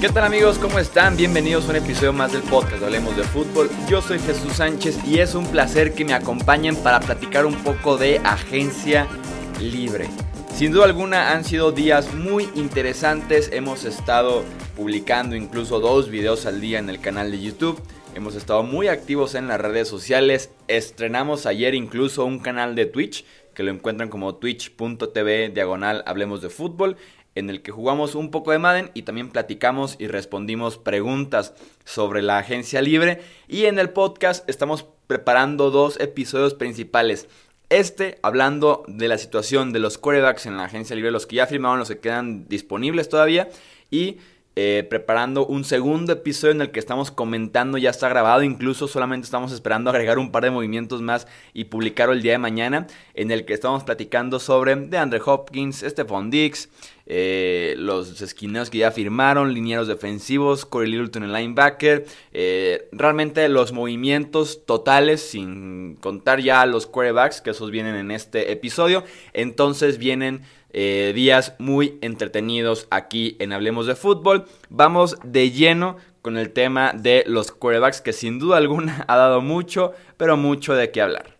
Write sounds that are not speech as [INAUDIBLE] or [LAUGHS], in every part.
¿Qué tal amigos? ¿Cómo están? Bienvenidos a un episodio más del podcast Hablemos de Fútbol. Yo soy Jesús Sánchez y es un placer que me acompañen para platicar un poco de agencia libre. Sin duda alguna han sido días muy interesantes. Hemos estado publicando incluso dos videos al día en el canal de YouTube. Hemos estado muy activos en las redes sociales. Estrenamos ayer incluso un canal de Twitch que lo encuentran como twitch.tv diagonal Hablemos de Fútbol en el que jugamos un poco de Madden y también platicamos y respondimos preguntas sobre la agencia libre. Y en el podcast estamos preparando dos episodios principales. Este hablando de la situación de los quarterbacks en la agencia libre, los que ya firmaron, los que quedan disponibles todavía. Y eh, preparando un segundo episodio en el que estamos comentando, ya está grabado, incluso solamente estamos esperando agregar un par de movimientos más y publicarlo el día de mañana, en el que estamos platicando sobre DeAndre Hopkins, Stephon Dix, eh, los esquineros que ya firmaron, linieros defensivos, Corey Littleton el linebacker, eh, realmente los movimientos totales, sin contar ya los quarterbacks, que esos vienen en este episodio, entonces vienen eh, días muy entretenidos aquí en Hablemos de Fútbol. Vamos de lleno con el tema de los quarterbacks que sin duda alguna [LAUGHS] ha dado mucho, pero mucho de qué hablar.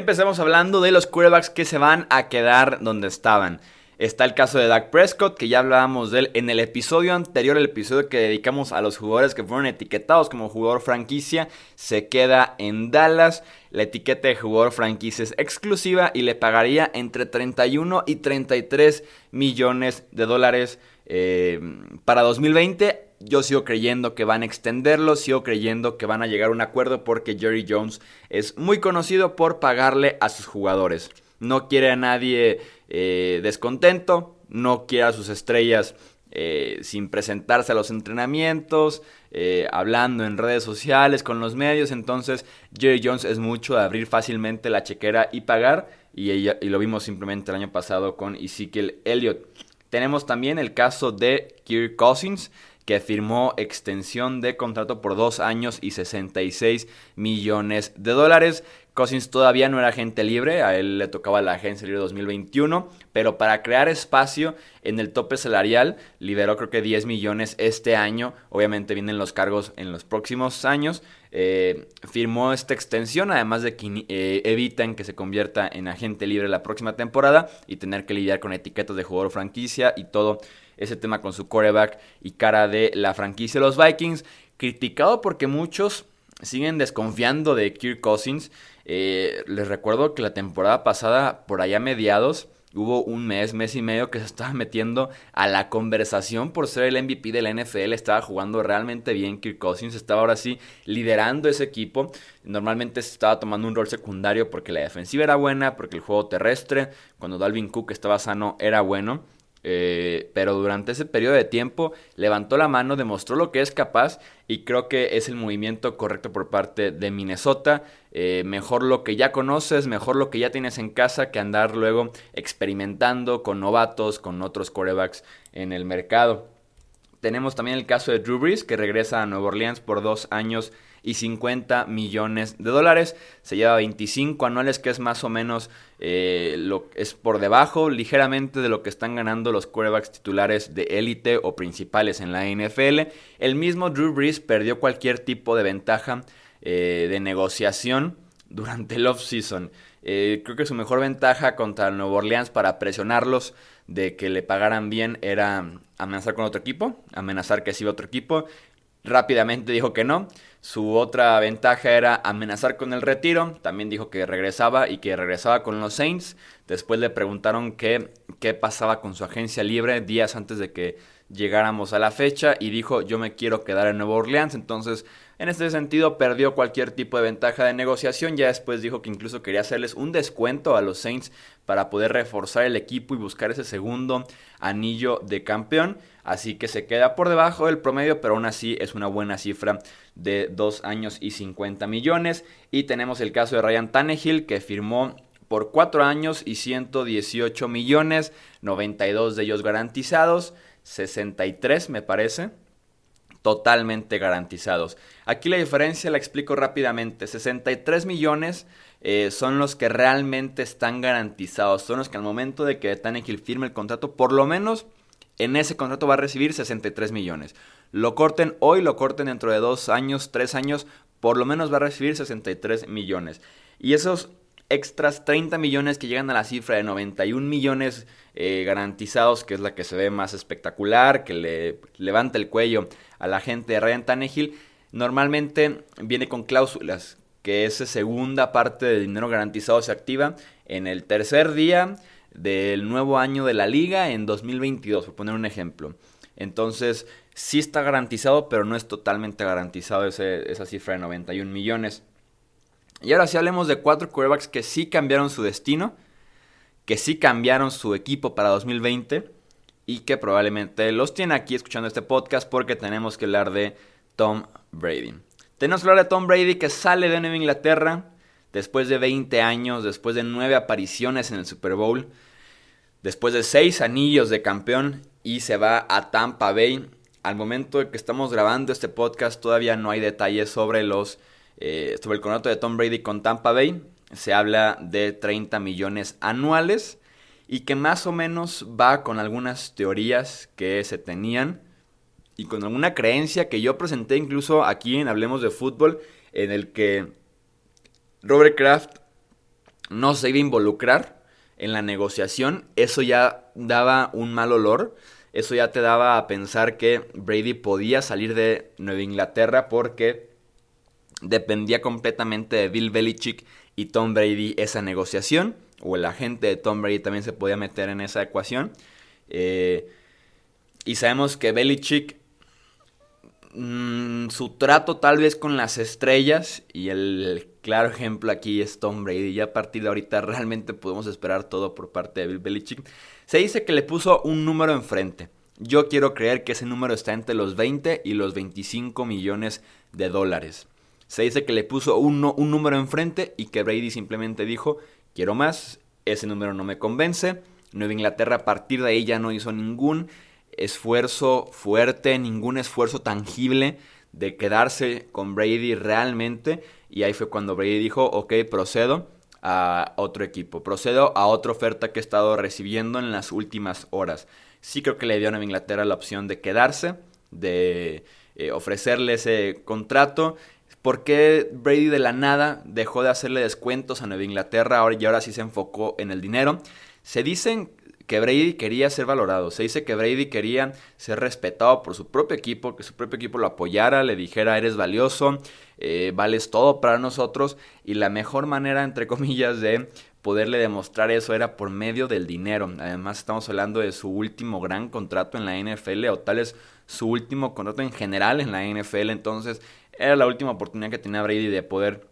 Empecemos hablando de los quarterbacks que se van a quedar donde estaban. Está el caso de Dak Prescott, que ya hablábamos de él en el episodio anterior, el episodio que dedicamos a los jugadores que fueron etiquetados como jugador franquicia. Se queda en Dallas. La etiqueta de jugador franquicia es exclusiva y le pagaría entre 31 y 33 millones de dólares eh, para 2020 yo sigo creyendo que van a extenderlo, sigo creyendo que van a llegar a un acuerdo porque Jerry Jones es muy conocido por pagarle a sus jugadores. No quiere a nadie eh, descontento, no quiere a sus estrellas eh, sin presentarse a los entrenamientos, eh, hablando en redes sociales, con los medios. Entonces, Jerry Jones es mucho de abrir fácilmente la chequera y pagar. Y, y lo vimos simplemente el año pasado con Ezekiel Elliott. Tenemos también el caso de Kirk Cousins, que firmó extensión de contrato por dos años y 66 millones de dólares. Cousins todavía no era agente libre, a él le tocaba la agencia libre 2021, pero para crear espacio en el tope salarial liberó creo que 10 millones este año, obviamente vienen los cargos en los próximos años, eh, firmó esta extensión, además de que eh, evitan que se convierta en agente libre la próxima temporada y tener que lidiar con etiquetas de jugador franquicia y todo ese tema con su quarterback y cara de la franquicia de los Vikings, criticado porque muchos siguen desconfiando de Kirk Cousins. Eh, les recuerdo que la temporada pasada, por allá mediados, hubo un mes, mes y medio que se estaba metiendo a la conversación por ser el MVP de la NFL. Estaba jugando realmente bien Kirk Cousins, estaba ahora sí liderando ese equipo. Normalmente estaba tomando un rol secundario porque la defensiva era buena, porque el juego terrestre, cuando Dalvin Cook estaba sano, era bueno. Eh, pero durante ese periodo de tiempo levantó la mano, demostró lo que es capaz y creo que es el movimiento correcto por parte de Minnesota. Eh, mejor lo que ya conoces, mejor lo que ya tienes en casa que andar luego experimentando con novatos, con otros quarterbacks en el mercado. Tenemos también el caso de Drew Brees que regresa a Nueva Orleans por dos años y 50 millones de dólares. Se lleva 25 anuales, que es más o menos eh, lo es por debajo ligeramente de lo que están ganando los quarterbacks titulares de élite o principales en la NFL. El mismo Drew Brees perdió cualquier tipo de ventaja eh, de negociación [LAUGHS] durante el offseason. Eh, creo que su mejor ventaja contra el Nuevo Orleans para presionarlos de que le pagaran bien era amenazar con otro equipo, amenazar que se otro equipo. Rápidamente dijo que no. Su otra ventaja era amenazar con el retiro. También dijo que regresaba y que regresaba con los Saints. Después le preguntaron qué, qué pasaba con su agencia libre días antes de que llegáramos a la fecha y dijo yo me quiero quedar en Nueva Orleans. Entonces, en este sentido, perdió cualquier tipo de ventaja de negociación. Ya después dijo que incluso quería hacerles un descuento a los Saints para poder reforzar el equipo y buscar ese segundo anillo de campeón. Así que se queda por debajo del promedio, pero aún así es una buena cifra de 2 años y 50 millones. Y tenemos el caso de Ryan Tannehill que firmó por 4 años y 118 millones, 92 de ellos garantizados, 63 me parece totalmente garantizados. Aquí la diferencia la explico rápidamente. 63 millones eh, son los que realmente están garantizados. Son los que al momento de que Tannehill firme el contrato, por lo menos en ese contrato va a recibir 63 millones. Lo corten hoy, lo corten dentro de dos años, tres años, por lo menos va a recibir 63 millones. Y esos extras 30 millones que llegan a la cifra de 91 millones eh, garantizados, que es la que se ve más espectacular, que le levanta el cuello a la gente de Ryan Tannehill, normalmente viene con cláusulas, que esa segunda parte del dinero garantizado se activa en el tercer día del nuevo año de la liga en 2022, por poner un ejemplo. Entonces, sí está garantizado, pero no es totalmente garantizado esa cifra de 91 millones. Y ahora sí hablemos de cuatro quarterbacks que sí cambiaron su destino, que sí cambiaron su equipo para 2020 y que probablemente los tiene aquí escuchando este podcast porque tenemos que hablar de Tom Brady. Tenemos que hablar de Tom Brady que sale de Nueva Inglaterra después de 20 años, después de 9 apariciones en el Super Bowl, después de 6 anillos de campeón y se va a Tampa Bay. Al momento que estamos grabando este podcast todavía no hay detalles sobre los eh, sobre el contrato de Tom Brady con Tampa Bay. Se habla de 30 millones anuales y que más o menos va con algunas teorías que se tenían y con alguna creencia que yo presenté incluso aquí en Hablemos de Fútbol, en el que Robert Kraft no se iba a involucrar en la negociación. Eso ya daba un mal olor. Eso ya te daba a pensar que Brady podía salir de Nueva Inglaterra porque dependía completamente de Bill Belichick y Tom Brady esa negociación, o el agente de Tom Brady también se podía meter en esa ecuación. Eh, y sabemos que Belichick, mm, su trato tal vez con las estrellas, y el claro ejemplo aquí es Tom Brady, y a partir de ahorita realmente podemos esperar todo por parte de Bill Belichick, se dice que le puso un número enfrente. Yo quiero creer que ese número está entre los 20 y los 25 millones de dólares. Se dice que le puso un, un número enfrente y que Brady simplemente dijo, quiero más, ese número no me convence. Nueva Inglaterra a partir de ahí ya no hizo ningún esfuerzo fuerte, ningún esfuerzo tangible de quedarse con Brady realmente. Y ahí fue cuando Brady dijo, ok, procedo a otro equipo, procedo a otra oferta que he estado recibiendo en las últimas horas. Sí creo que le dio a Nueva Inglaterra la opción de quedarse, de eh, ofrecerle ese contrato ¿Por qué Brady de la nada dejó de hacerle descuentos a Nueva Inglaterra ahora y ahora sí se enfocó en el dinero? Se dicen que Brady quería ser valorado, se dice que Brady quería ser respetado por su propio equipo, que su propio equipo lo apoyara, le dijera eres valioso, eh, vales todo para nosotros y la mejor manera, entre [LAUGHS] comillas, de poderle demostrar eso era por medio del dinero. Además estamos hablando de su último gran contrato en la NFL o tal es su último contrato en general en la NFL, entonces era la última oportunidad que tenía Brady de poder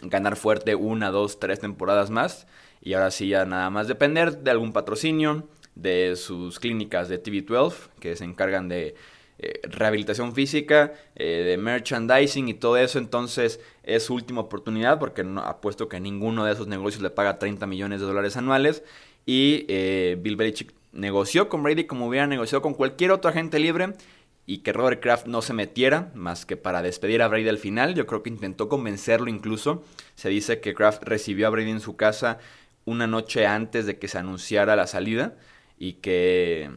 ganar fuerte una, dos, tres temporadas más. Y ahora sí ya nada más depender de algún patrocinio, de sus clínicas de TV12, que se encargan de eh, rehabilitación física, eh, de merchandising y todo eso. Entonces es su última oportunidad porque no, apuesto que ninguno de esos negocios le paga 30 millones de dólares anuales. Y eh, Bill Belichick negoció con Brady como hubiera negociado con cualquier otro agente libre y que Robert Kraft no se metiera más que para despedir a Brady al final. Yo creo que intentó convencerlo incluso. Se dice que Kraft recibió a Brady en su casa una noche antes de que se anunciara la salida y que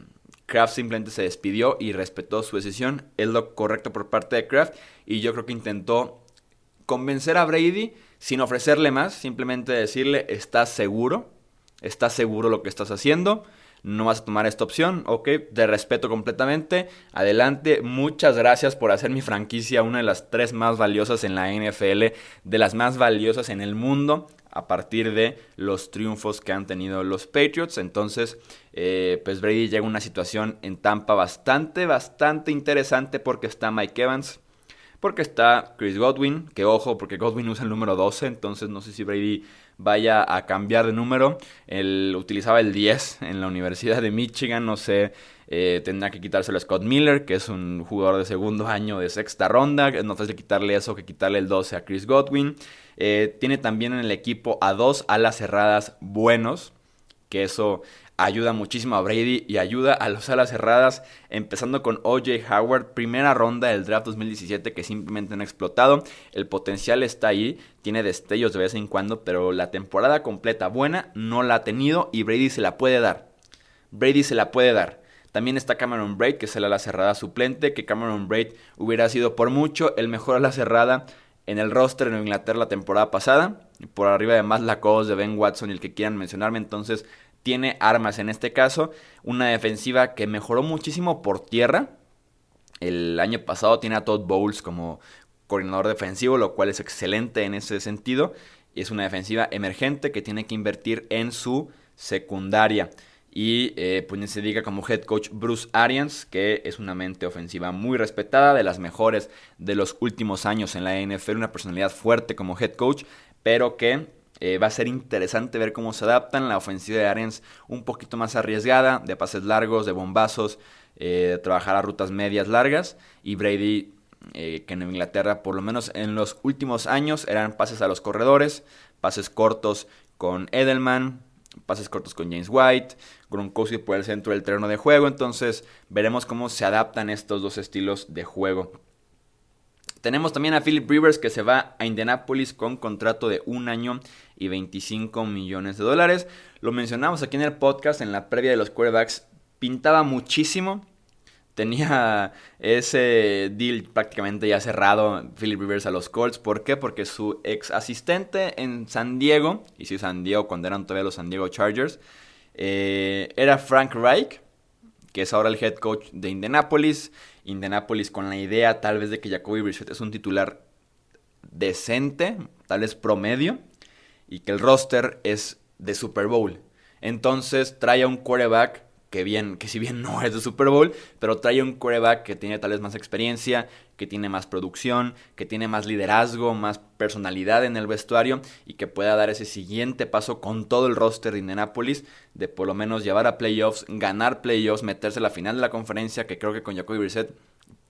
Kraft simplemente se despidió y respetó su decisión. Es lo correcto por parte de Kraft y yo creo que intentó convencer a Brady sin ofrecerle más, simplemente decirle, ¿estás seguro? ¿Estás seguro lo que estás haciendo? No vas a tomar esta opción, ok, te respeto completamente, adelante, muchas gracias por hacer mi franquicia una de las tres más valiosas en la NFL, de las más valiosas en el mundo, a partir de los triunfos que han tenido los Patriots. Entonces, eh, pues Brady llega a una situación en Tampa bastante, bastante interesante porque está Mike Evans, porque está Chris Godwin, que ojo, porque Godwin usa el número 12, entonces no sé si Brady vaya a cambiar de número. Él utilizaba el 10 en la Universidad de Michigan, no sé, eh, tendrá que quitárselo a Scott Miller, que es un jugador de segundo año de sexta ronda, más fácil quitarle eso que quitarle el 12 a Chris Godwin. Eh, tiene también en el equipo a dos alas cerradas buenos, que eso ayuda muchísimo a Brady y ayuda a los alas cerradas, empezando con OJ Howard, primera ronda del draft 2017 que simplemente han explotado. El potencial está ahí, tiene destellos de vez en cuando, pero la temporada completa buena no la ha tenido y Brady se la puede dar. Brady se la puede dar. También está Cameron Braid, que es el ala cerrada suplente, que Cameron Braid hubiera sido por mucho el mejor ala cerrada en el roster en Inglaterra la temporada pasada. Por arriba además la cos de Ben Watson y el que quieran mencionarme. Entonces tiene armas en este caso. Una defensiva que mejoró muchísimo por tierra. El año pasado tiene a Todd Bowles como coordinador defensivo, lo cual es excelente en ese sentido. Es una defensiva emergente que tiene que invertir en su secundaria. Y eh, pues se diga como head coach Bruce Arians, que es una mente ofensiva muy respetada, de las mejores de los últimos años en la NFL, una personalidad fuerte como head coach, pero que eh, va a ser interesante ver cómo se adaptan. La ofensiva de Arians un poquito más arriesgada, de pases largos, de bombazos, eh, trabajar a rutas medias largas. Y Brady, que en Inglaterra, por lo menos en los últimos años, eran pases a los corredores, pases cortos con Edelman, pases cortos con James White, Gronkowski por el centro del terreno de juego, entonces veremos cómo se adaptan estos dos estilos de juego. Tenemos también a Philip Rivers que se va a Indianapolis con contrato de un año y 25 millones de dólares. Lo mencionamos aquí en el podcast en la previa de los quarterbacks. Pintaba muchísimo tenía [LAUGHS] ese deal prácticamente ya cerrado Philip Rivers a los Colts. ¿Por qué? Porque su ex asistente en San Diego, y si San Diego cuando eran todavía los San Diego Chargers, eh, era Frank Reich, que es ahora el head coach de Indianapolis. Indianapolis con la idea tal vez de que Jacoby Brissett es un titular decente, tal vez promedio, y que el roster es de Super Bowl. Entonces trae a un quarterback que bien, que si bien [LAUGHS] no es de Super Bowl, pero trae un quarterback que tiene tal vez más experiencia, que tiene más producción, que tiene más liderazgo, más personalidad en el vestuario y que pueda dar ese siguiente paso con todo el roster de Indianapolis de por lo menos llevar a playoffs, ganar playoffs, meterse a la final de la conferencia, que creo que con Jacoby Brissett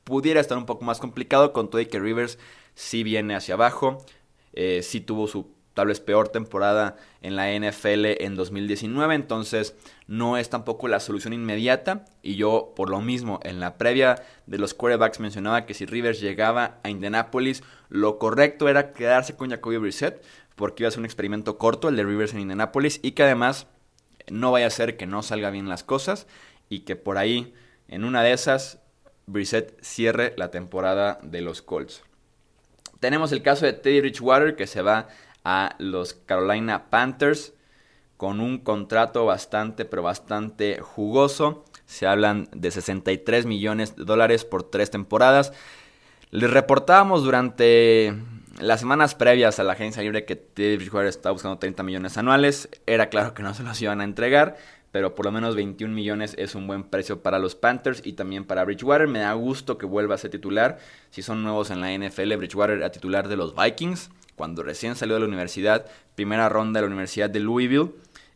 pudiera estar un poco más complicado, con todo y que Rivers sí viene hacia abajo, eh, sí tuvo su tal vez peor temporada en la NFL en 2019, entonces no es tampoco la solución inmediata y yo por lo mismo en la previa de los quarterbacks mencionaba que si Rivers llegaba a Indianapolis, lo correcto era quedarse con Jacoby Brissett porque iba a ser un experimento corto el de Rivers en Indianapolis y que además no vaya a ser que no salga bien las cosas y que por ahí en una de esas Brissett cierre la temporada de los Colts. Tenemos el caso de Teddy Richwater que se va a los Carolina Panthers con un contrato bastante, pero bastante jugoso. Se hablan de 63 millones de dólares por tres temporadas. Les reportábamos durante las semanas previas a la agencia libre que Teddy Bridgewater estaba buscando 30 millones anuales. Era claro que no se los iban a entregar, pero por lo menos 21 millones es un buen precio para los Panthers y también para Bridgewater. Me da gusto que vuelva a ser titular. Si son nuevos en la NFL, Bridgewater era titular de los Vikings cuando recién salió de la universidad, primera ronda de la Universidad de Louisville,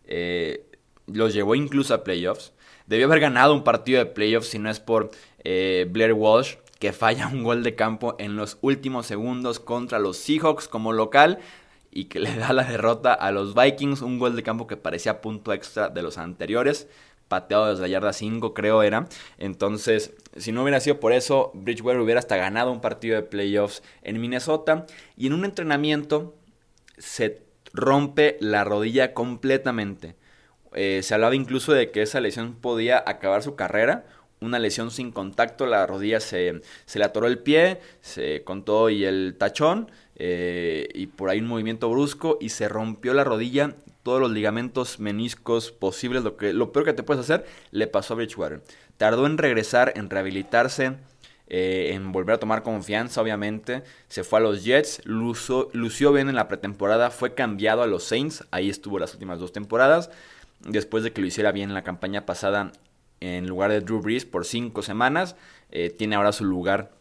eh, los llevó incluso a playoffs. Debió haber ganado un partido de playoffs si no es por eh, Blair Walsh, que falla un gol de campo en los últimos segundos contra los Seahawks como local y que le da la derrota a los Vikings, un gol de campo que parecía punto extra de los anteriores pateado desde la yarda 5 creo era. Entonces, si no hubiera sido por eso, Bridgewater hubiera hasta ganado un partido de playoffs en Minnesota. Y en un entrenamiento se rompe la rodilla completamente. Eh, se hablaba incluso de que esa lesión podía acabar su carrera. Una lesión sin contacto, la rodilla se, se le atoró el pie, se contó y el tachón, eh, y por ahí un movimiento brusco y se rompió la rodilla todos los ligamentos meniscos posibles, lo, que, lo peor que te puedes hacer, le pasó a Bridgewater. Tardó en regresar, en rehabilitarse, eh, en volver a tomar confianza, obviamente. Se fue a los Jets, lució, bien en la pretemporada, fue cambiado a los Saints, ahí estuvo las últimas dos temporadas. Después de que lo hiciera bien en la campaña pasada en lugar de Drew Brees por cinco semanas, eh, tiene ahora su lugar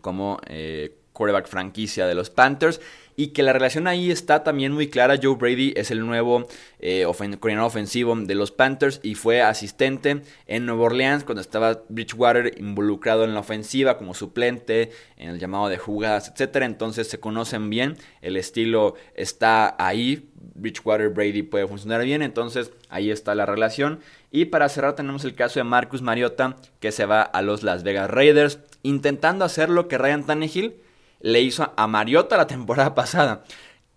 como eh, quarterback franquicia de los Panthers. y que la relación ahí está también muy clara. Joe Brady es el nuevo eh, coordinador ofensivo de los Panthers y fue asistente en Nueva Orleans cuando estaba Bridgewater involucrado en la ofensiva como suplente, en el llamado de jugadas, etc. Entonces se conocen bien, el estilo está ahí, Bridgewater Brady puede funcionar bien, entonces ahí está la relación. Y para cerrar tenemos el caso de Marcus Mariota que se va a los Las Vegas Raiders. Intentando hacer lo que Ryan Tannehill le hizo a Mariota la [LAUGHS] temporada pasada,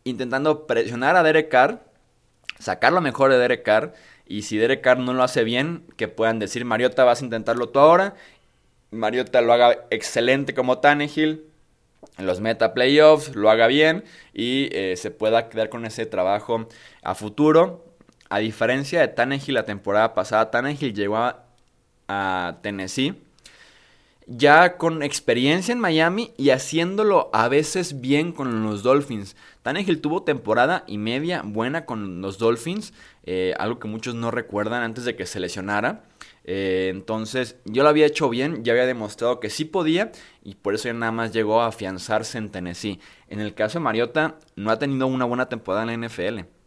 intentando presionar a Derek Carr, sacar lo mejor de Derek Carr, y si Derek Carr no lo hace bien, que puedan decir, Mariota, vas a intentarlo tú ahora, Mariota lo haga excelente como Tannehill, en los meta playoffs, lo haga bien y eh, se pueda quedar con ese trabajo a futuro. A diferencia de Tannehill la temporada pasada, Tannehill llegó a Tennessee ya con experiencia en Miami y haciéndolo a veces bien con los Dolphins. Tannehill tuvo temporada y media buena con los Dolphins, eh, algo que muchos no recuerdan antes de que se lesionara. Eh, entonces, yo lo había hecho bien, ya había demostrado que sí podía y por eso ya nada más llegó a afianzarse en Tennessee. En el caso de Mariota, no ha tenido una buena temporada en la NFL.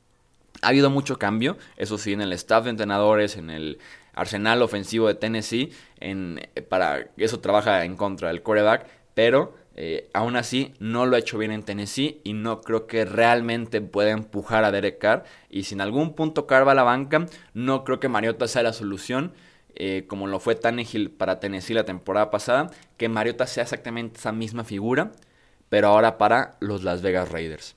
Ha habido mucho cambio, eso sí, en el staff de entrenadores, en el arsenal ofensivo de Tennessee. En, eh, para eso trabaja en contra del quarterback, pero eh, aún así no lo ha hecho bien en Tennessee y no creo que realmente pueda empujar a Derek Carr. Y si en algún punto Carr va a la banca, no creo que Mariota sea la solución. Eh, como lo fue Tannehill para Tennessee la temporada pasada, que Mariota sea exactamente esa misma figura, pero ahora para los Las Vegas Raiders.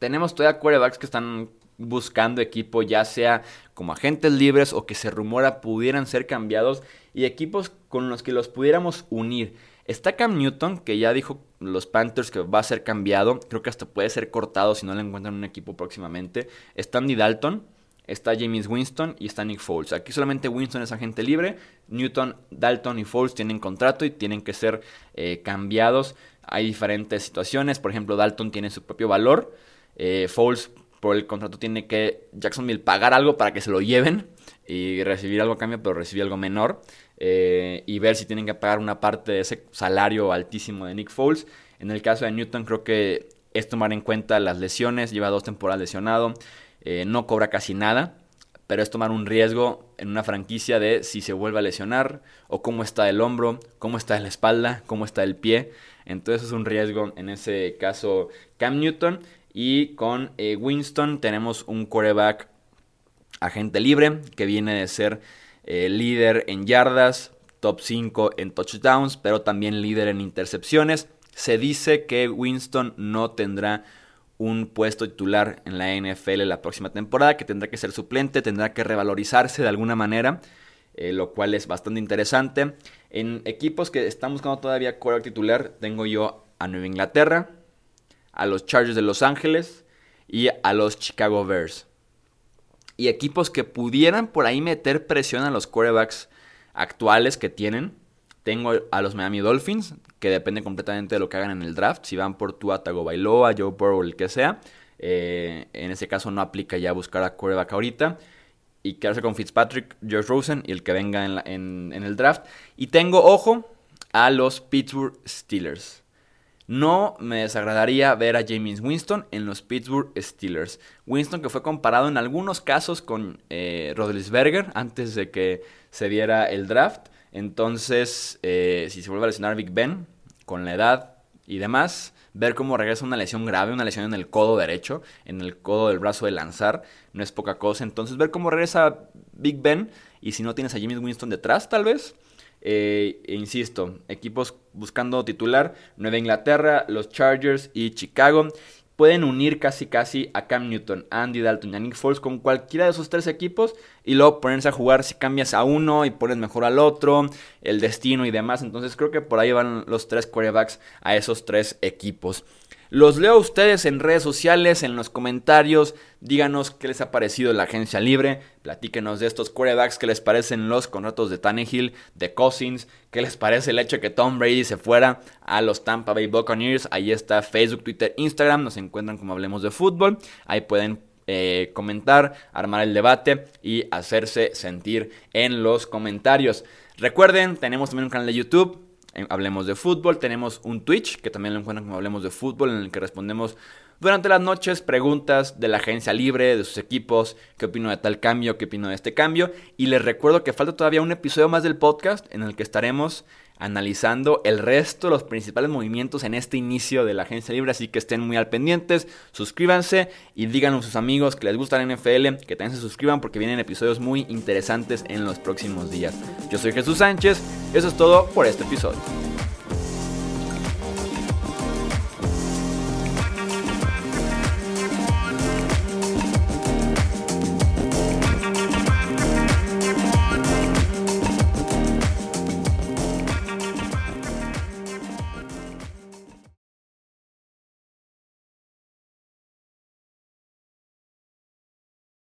Tenemos todavía quarterbacks que están buscando equipo, ya sea como agentes libres o que se rumora pudieran ser cambiados y equipos con los que los pudiéramos unir. Está Cam Newton, que ya dijo los Panthers que va a ser cambiado. Creo que hasta puede ser cortado si no le encuentran un equipo próximamente. Está Andy Dalton, está James Winston y está Nick Foles. Aquí solamente Winston es agente libre. Newton, Dalton y Foles tienen contrato y tienen que ser eh, cambiados. Hay diferentes situaciones. Por ejemplo, Dalton tiene su propio valor. Eh, Foles por el contrato tiene que Jacksonville pagar algo para que se lo lleven y recibir algo a cambio, pero recibir algo menor. Eh, y ver si tienen que pagar una parte de ese salario altísimo de Nick Foles. En el caso de Newton creo que es tomar en cuenta las lesiones, lleva dos temporadas lesionado, eh, no cobra casi nada, pero es tomar un riesgo en una franquicia de si se vuelve a lesionar o cómo está el hombro, cómo está la espalda, cómo está el pie. Entonces es un riesgo en ese caso Cam Newton. Y con eh, Winston tenemos un quarterback agente libre que viene de ser eh, líder en yardas, top 5 en touchdowns, pero también líder en intercepciones. Se dice que Winston no tendrá un puesto titular en la NFL la próxima temporada, que tendrá que ser suplente, tendrá que revalorizarse de alguna manera, eh, lo cual es bastante interesante. En equipos que están buscando todavía quarterback titular, tengo yo a Nueva Inglaterra, a los Chargers de Los Ángeles y a los Chicago Bears. Y equipos que pudieran por ahí meter presión a los quarterbacks actuales que tienen. Tengo a los Miami Dolphins, que depende completamente de lo que hagan en el draft. Si van por Tua Tagovailoa, Joe Burrow, el que sea. Eh, en ese caso no aplica ya buscar a quarterback ahorita. Y quedarse con Fitzpatrick, George Rosen y el que venga en el draft. Y tengo, ojo, a los Pittsburgh Steelers. No me desagradaría ver a James Winston en los Pittsburgh Steelers. Winston que fue comparado en algunos casos con eh, Rodlisberger antes de que se diera el draft. Entonces, eh, si se vuelve a lesionar Big Ben con la edad y demás, ver cómo regresa una lesión grave, una lesión en el codo derecho, en el codo del brazo de lanzar, no es poca cosa. Entonces, ver cómo regresa Big Ben y si no tienes a James Winston detrás, tal vez eh, insisto, equipos buscando titular, Nueva Inglaterra, los Chargers y Chicago. Pueden unir casi casi a Cam Newton, Andy Dalton y a Nick Foles con cualquiera de esos tres equipos y luego ponerse a jugar si cambias a uno y pones mejor al otro, el destino y demás. Entonces creo que por ahí van los tres quarterbacks a esos tres equipos. Los leo a ustedes en redes sociales, en los comentarios. Díganos qué les ha parecido la agencia libre. Platíquenos de estos quarterbacks, qué les parecen los contratos de Tannehill, de Cousins, qué les parece el hecho de que Tom Brady se fuera a los Tampa Bay Buccaneers. Ahí está Facebook, Twitter, Instagram. Nos encuentran como hablemos de fútbol. Ahí pueden eh, comentar, armar el debate y hacerse sentir en los comentarios. Recuerden, tenemos también un canal de YouTube Hablemos de Fútbol. Tenemos un Twitch, que también lo encuentran como Hablemos de Fútbol, en el que respondemos durante las noches preguntas de la agencia libre, de sus equipos, qué opino de tal cambio, qué opino de este cambio. Y les recuerdo que falta todavía un episodio más del podcast en el que estaremos analizando el resto, los principales movimientos en este inicio de la agencia libre, así que estén muy al pendientes, suscríbanse y díganle a sus amigos que les gusta la NFL, que también se suscriban porque vienen episodios muy interesantes en los próximos días. Yo soy Jesús Sánchez, eso es todo por este episodio.